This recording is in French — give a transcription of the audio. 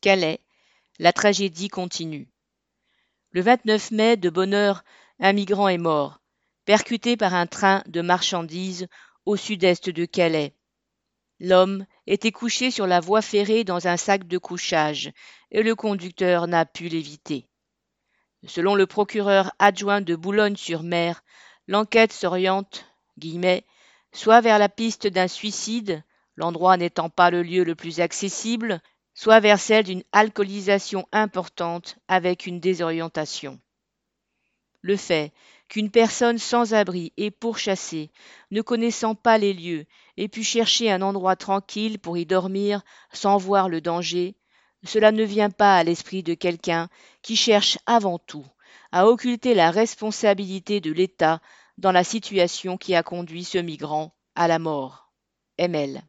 Calais, la tragédie continue. Le 29 mai, de bonne heure, un migrant est mort, percuté par un train de marchandises au sud-est de Calais. L'homme était couché sur la voie ferrée dans un sac de couchage et le conducteur n'a pu l'éviter. Selon le procureur adjoint de Boulogne-sur-Mer, l'enquête s'oriente guillemets, soit vers la piste d'un suicide, l'endroit n'étant pas le lieu le plus accessible, soit vers celle d'une alcoolisation importante avec une désorientation. Le fait qu'une personne sans abri et pourchassée, ne connaissant pas les lieux, ait pu chercher un endroit tranquille pour y dormir sans voir le danger, cela ne vient pas à l'esprit de quelqu'un qui cherche avant tout à occulter la responsabilité de l'État dans la situation qui a conduit ce migrant à la mort. ML.